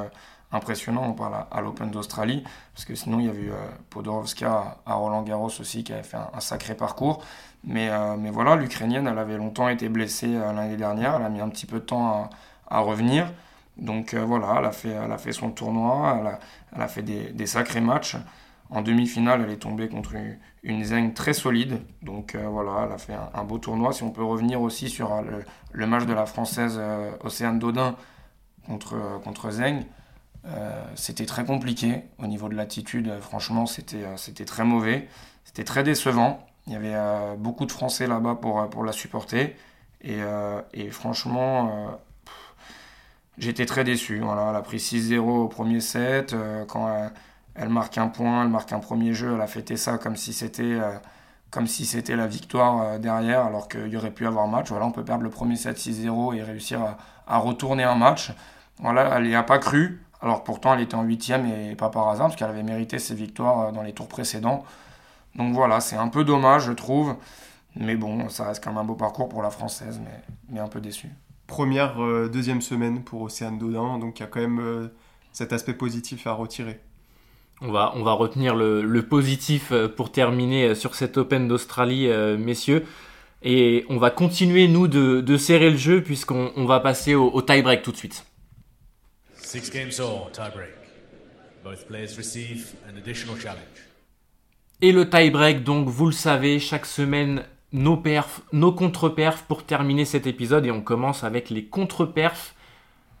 impressionnant. On parle à, l'Open d'Australie, parce que sinon il y a eu Podorowska à Roland Garros aussi qui avait fait un sacré parcours. Mais, euh, mais voilà, l'Ukrainienne, elle avait longtemps été blessée euh, l'année dernière. Elle a mis un petit peu de temps à, revenir. Donc euh, voilà, elle a, fait, elle a fait son tournoi, elle a, fait des, sacrés matchs. En demi-finale, elle est tombée contre une, Zeng très solide. Donc voilà, elle a fait un, beau tournoi. Si on peut revenir aussi sur le, match de la Française Océane Dodin contre, contre Zeng, c'était très compliqué au niveau de l'attitude. Franchement, c'était très mauvais. C'était très décevant. Il y avait euh, beaucoup de Français là-bas pour, euh, pour la supporter. Et, euh, franchement, j'étais très déçu. Voilà, elle a pris 6-0 au premier set. quand elle, marque un point, elle marque un premier jeu, elle a fêté ça comme si c'était comme si c'était la victoire derrière, alors qu'il y aurait pu avoir match. Voilà, on peut perdre le premier set 6-0 et réussir à, à, retourner un match. Voilà, elle n'y a pas cru. Alors pourtant, elle était en huitième et pas par hasard, parce qu'elle avait mérité ses victoires dans les tours précédents. Donc voilà, c'est un peu dommage, je trouve. Mais bon, ça reste quand même un beau parcours pour la française, mais, mais un peu déçu. Première, euh, deuxième semaine pour Océane Dodin, donc il y a quand même euh, cet aspect positif à retirer. On va, on va retenir le, positif euh, pour terminer sur cet Open d'Australie, messieurs. Et on va continuer, nous, de, serrer le jeu, puisqu'on on va passer au, au tie-break tout de suite. Six games all, tie-break. Both players receive an additional challenge. Et le tie-break, donc vous le savez, chaque semaine, nos perfs, nos contre-perfs pour terminer cet épisode. Et on commence avec les contre-perfs.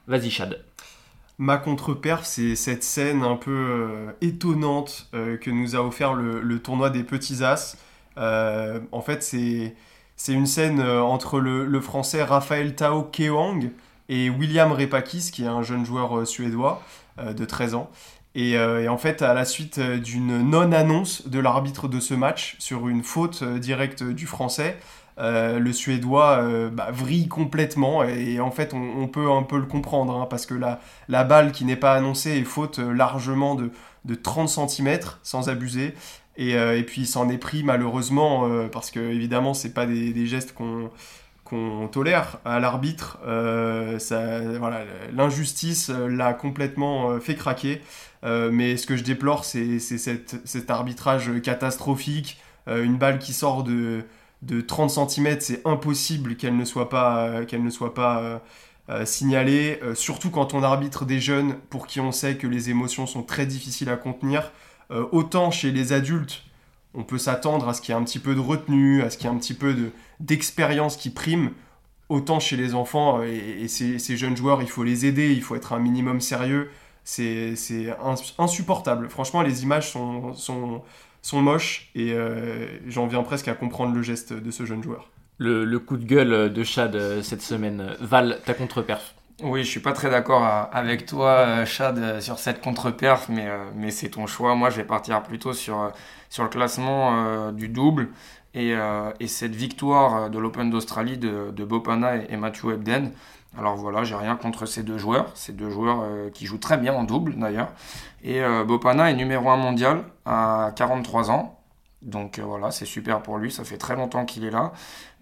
Vas-y, Chad. Ma contre-perf, c'est cette scène un peu euh, étonnante euh, que nous a offert le, tournoi des petits as. Euh, en fait, c'est une scène entre le, français Raphaël Tao Kewang et William Repakis, qui est un jeune joueur suédois de 13 ans. Euh, et, en fait, à la suite euh, d'une non-annonce de l'arbitre de ce match sur une faute euh, directe du français, le Suédois bah, vrille complètement et, en fait on, peut un peu le comprendre hein, parce que la, la balle qui n'est pas annoncée est faute largement de, de 30 cm sans abuser et, et puis il s'en est pris malheureusement parce que évidemment c'est pas des gestes qu'on qu'on tolère à l'arbitre. voilà, L'injustice l'a complètement fait craquer. Euh, mais ce que je déplore, c'est cet arbitrage catastrophique. Euh, une balle qui sort de, de 30 cm, c'est impossible qu'elle ne soit pas, qu'elle ne soit pas euh, signalée. surtout quand on arbitre des jeunes pour qui on sait que les émotions sont très difficiles à contenir. autant chez les adultes, on peut s'attendre à ce qu'il y ait un petit peu de retenue, à ce qu'il y ait un petit peu d'expérience qui prime. Autant chez les enfants et, ces, ces, jeunes joueurs, il faut les aider, il faut être un minimum sérieux c'est insupportable. Franchement, les images sont, sont, sont moches et euh, j'en viens presque à comprendre le geste de ce jeune joueur. Le, coup de gueule de Chad euh, cette semaine. Val, ta contre-perf oui, je suis pas très d'accord euh, avec toi, Chad, sur cette contre-perf, mais, mais c'est ton choix. Moi, je vais partir plutôt sur, sur le classement du double et, et, cette victoire de l'Open d'Australie de, de Bopana et, Matthew Ebden. Alors voilà, j'ai rien contre ces deux joueurs. Ces deux joueurs euh, qui jouent très bien en double d'ailleurs. Et euh, Bopana est numéro 1 mondial à 43 ans. Donc euh, voilà, c'est super pour lui. Ça fait très longtemps qu'il est là.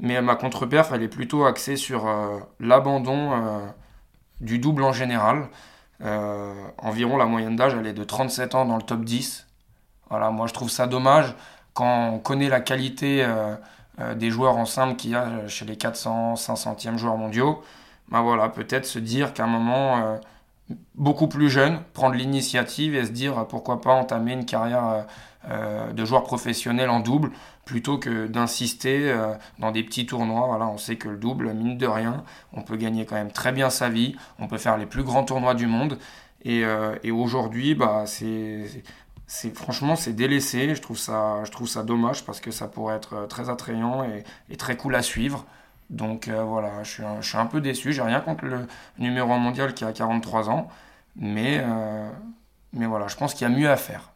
Mais ma contre-perf, elle est plutôt axée sur l'abandon du double en général. environ la moyenne d'âge, elle est de 37 ans dans le top 10. Voilà, moi je trouve ça dommage quand on connaît la qualité des joueurs en simple qu'il y a chez les 400, 500e joueurs mondiaux bah voilà, peut-être se dire qu'à un moment, euh, beaucoup plus jeune, prendre l'initiative et se dire euh, pourquoi pas entamer une carrière euh, de joueur professionnel en double plutôt que d'insister dans des petits tournois. Voilà, on sait que le double, mine de rien, on peut gagner quand même très bien sa vie, on peut faire les plus grands tournois du monde. Et, et aujourd'hui, bah, c'est c'est franchement c'est délaissé je trouve ça je trouve ça dommage parce que ça pourrait être très attrayant et, très cool à suivre donc euh, voilà, je suis, un, je suis, un, peu déçu. J'ai rien contre le numéro 1 mondial qui a 43 ans. Mais, euh, Mais voilà, je pense qu'il y a mieux à faire.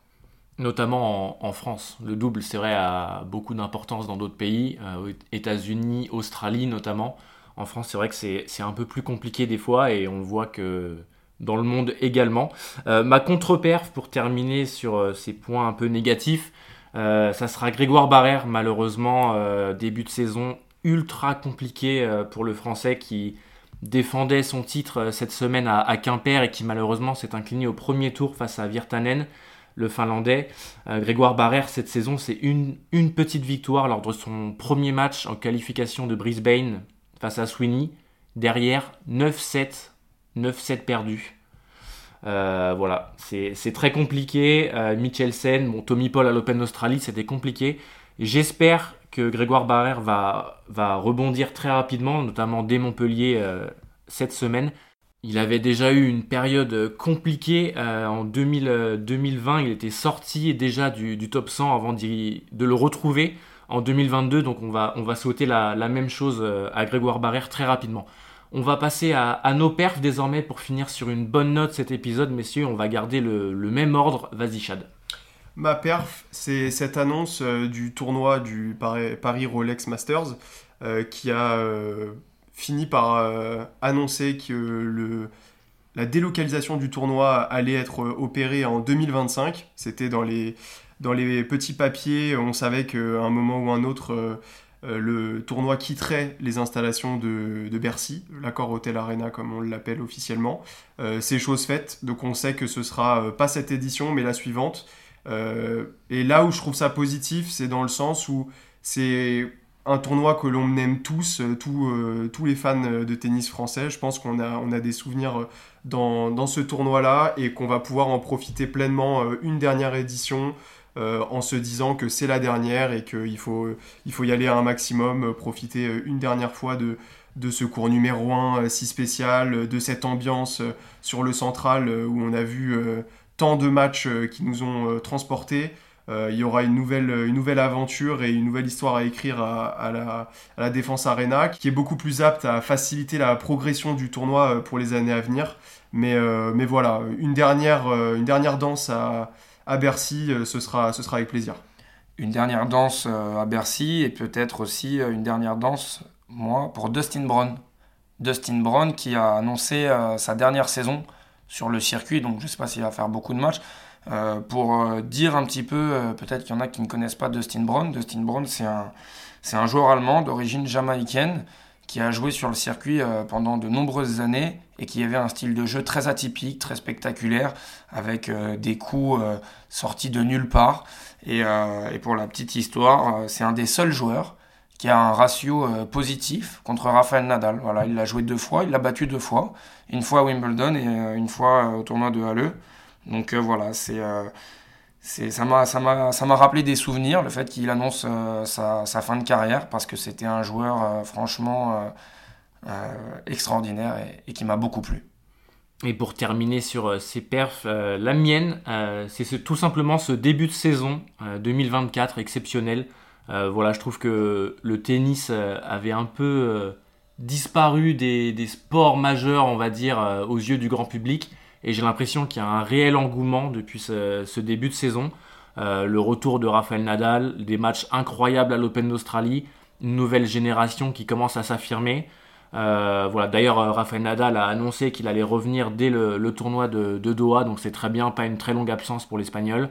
Notamment en, France. Le double, c'est vrai, a beaucoup d'importance dans d'autres pays, euh, États-Unis, Australie notamment. En France, c'est vrai que c'est un peu plus compliqué des fois et on voit que dans le monde également. Euh, ma contre-perf pour terminer sur euh, ces points un peu négatifs, ça sera Grégoire Barrère, malheureusement, début de saison ultra compliqué pour le Français qui défendait son titre cette semaine à, Quimper et qui malheureusement s'est incliné au premier tour face à Virtanen le Finlandais. Euh, Grégoire Barrère, cette saison, c'est une, une petite victoire lors de son premier match en qualification de Brisbane face à Sweeney. Derrière, 9-7, 9-7 perdus. Euh, voilà, c'est très compliqué. Euh, Michelsen, bon, Tommy Paul à l'Open d'Australie, c'était compliqué. J'espère que Grégoire Barrère va, rebondir très rapidement, notamment dès Montpellier cette semaine. Il avait déjà eu une période compliquée euh, en 2020. Euh, il était sorti déjà du, top 100 avant de le retrouver en 2022. Donc on va, souhaiter la, même chose euh, à Grégoire Barrère très rapidement. On va passer à, nos perfs désormais pour finir sur une bonne note cet épisode, messieurs. On va garder le, même ordre. Vas-y, Chad. Ma perf, c'est cette annonce du tournoi du Paris Rolex Masters qui a fini par euh, annoncer que la délocalisation du tournoi allait être opérée en 2025. C'était dans les, dans les petits papiers, on savait qu'à un moment ou un autre, euh, euh, le tournoi quitterait les installations de, de Bercy, l'accord Hotel Arena comme on l'appelle officiellement. c'est chose faite, donc on sait que ce sera pas cette édition mais la suivante. et là où je trouve ça positif, c'est dans le sens où c'est un tournoi que l'on aime tous, euh, euh, tous les fans de tennis français. Je pense qu'on a, on a des souvenirs euh, dans, ce tournoi-là et qu'on va pouvoir en profiter pleinement une dernière édition en se disant que c'est la dernière et qu'il faut, il faut y aller à un maximum, profiter une dernière fois de, de ce cours numéro 1 si spécial, de cette ambiance sur le central où on a vu tant de matchs qui nous ont transportés. Euh, il y aura une nouvelle, une nouvelle aventure et une nouvelle histoire à écrire à, la, à, Défense Arena, qui est beaucoup plus apte à faciliter la progression du tournoi euh, pour les années à venir. Mais, euh, mais voilà, une dernière, une dernière danse à, à Bercy, ce, sera, ce sera avec plaisir. Une dernière danse à Bercy et peut-être aussi une dernière danse, moi, pour Dustin Brown. Dustin Brown qui a annoncé sa dernière saison sur le circuit, donc je ne sais pas s'il va faire beaucoup de matchs. Euh, pour euh, dire un petit peu, euh, peut-être qu'il y en a qui ne connaissent pas Dustin Brown. Dustin Brown, c'est un, c'est un joueur allemand d'origine jamaïcaine qui a joué sur le circuit pendant de nombreuses années et qui avait un style de jeu très atypique, très spectaculaire, avec des coups sortis de nulle part. Et, pour la petite histoire, c'est un des seuls joueurs qui a un ratio positif contre Rafael Nadal. Voilà, il l'a joué deux fois, il l'a battu deux fois, une fois à Wimbledon et une fois au tournoi de Halle. Donc euh, voilà, c'est euh, ça m'a rappelé des souvenirs, le fait qu'il annonce euh, sa, fin de carrière, parce que c'était un joueur franchement extraordinaire et, qui m'a beaucoup plu. Et pour terminer sur ces perfs, la mienne, c'est tout simplement ce début de saison 2024 exceptionnel. voilà, je trouve que le tennis avait un peu disparu des, des, sports majeurs, on va dire, aux yeux du grand public. Et j'ai l'impression qu'il y a un réel engouement depuis ce, début de saison. Euh, le retour de Rafael Nadal, des matchs incroyables à l'Open d'Australie, une nouvelle génération qui commence à s'affirmer. Euh, voilà. D'ailleurs, euh, Rafael Nadal a annoncé qu'il allait revenir dès le, tournoi de, Doha, donc c'est très bien, pas une très longue absence pour l'Espagnol.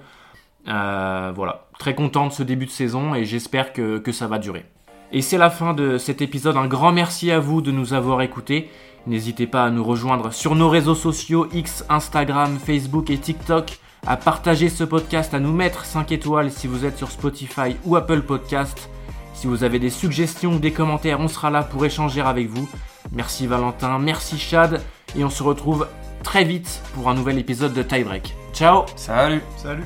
voilà, très content de ce début de saison et j'espère que, que ça va durer. Et c'est la fin de cet épisode. Un grand merci à vous de nous avoir écoutés. N'hésitez pas à nous rejoindre sur nos réseaux sociaux X, Instagram, Facebook et TikTok, à partager ce podcast, à nous mettre 5 étoiles si vous êtes sur Spotify ou Apple Podcast. Si vous avez des suggestions ou des commentaires, on sera là pour échanger avec vous. Merci Valentin, merci Chad, et on se retrouve très vite pour un nouvel épisode de Tiebreak. Ciao Salut Salut